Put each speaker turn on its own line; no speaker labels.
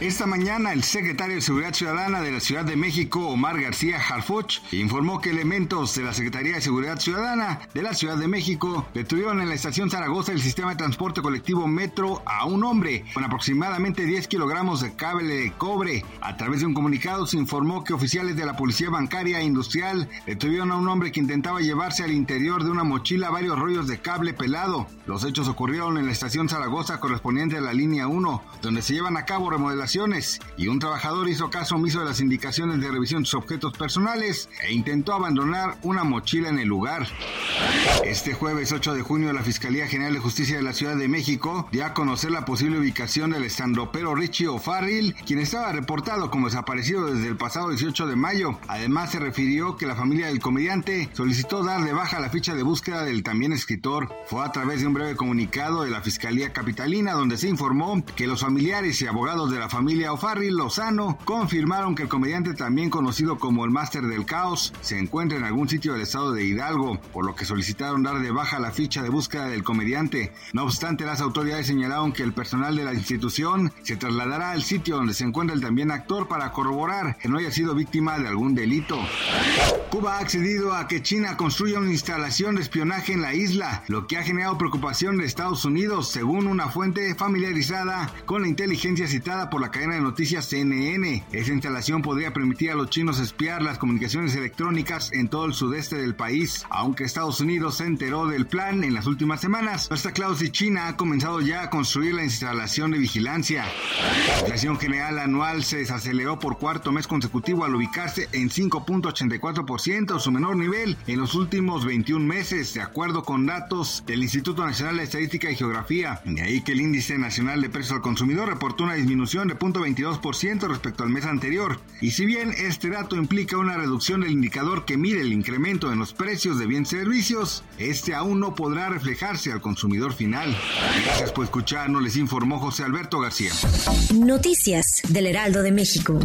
Esta mañana el secretario de Seguridad Ciudadana de la Ciudad de México, Omar García Harfuch, informó que elementos de la Secretaría de Seguridad Ciudadana de la Ciudad de México detuvieron en la estación Zaragoza el sistema de transporte colectivo Metro a un hombre con aproximadamente 10 kilogramos de cable de cobre. A través de un comunicado se informó que oficiales de la Policía Bancaria e Industrial detuvieron a un hombre que intentaba llevarse al interior de una mochila varios rollos de cable pelado. Los hechos ocurrieron en la estación Zaragoza correspondiente a la línea 1, donde se llevan a cabo remodelaciones y un trabajador hizo caso omiso de las indicaciones de revisión de sus objetos personales e intentó abandonar una mochila en el lugar. Este jueves 8 de junio la Fiscalía General de Justicia de la Ciudad de México dio a conocer la posible ubicación del estandopero Richie O'Farrill, quien estaba reportado como desaparecido desde el pasado 18 de mayo. Además se refirió que la familia del comediante solicitó dar de baja la ficha de búsqueda del también escritor. Fue a través de un breve comunicado de la Fiscalía Capitalina donde se informó que los familiares y abogados de la familia familia O'Farrill Lozano confirmaron que el comediante también conocido como el Máster del Caos se encuentra en algún sitio del estado de Hidalgo, por lo que solicitaron dar de baja la ficha de búsqueda del comediante. No obstante, las autoridades señalaron que el personal de la institución se trasladará al sitio donde se encuentra el también actor para corroborar que no haya sido víctima de algún delito. Cuba ha accedido a que China construya una instalación de espionaje en la isla, lo que ha generado preocupación de Estados Unidos, según una fuente familiarizada con la inteligencia citada por la cadena de noticias CNN. Esa instalación podría permitir a los chinos espiar las comunicaciones electrónicas en todo el sudeste del país. Aunque Estados Unidos se enteró del plan en las últimas semanas, está claro si China ha comenzado ya a construir la instalación de vigilancia. La inflación general anual se desaceleró por cuarto mes consecutivo al ubicarse en 5.84%, su menor nivel en los últimos 21 meses, de acuerdo con datos del Instituto Nacional de Estadística y Geografía. De ahí que el índice nacional de precios al consumidor reportó una disminución de 0.22% respecto al mes anterior. Y si bien este dato implica una reducción del indicador que mide el incremento en los precios de bienes y este aún no podrá reflejarse al consumidor final. Gracias por escucharnos, les informó José Alberto García.
Noticias del Heraldo de México.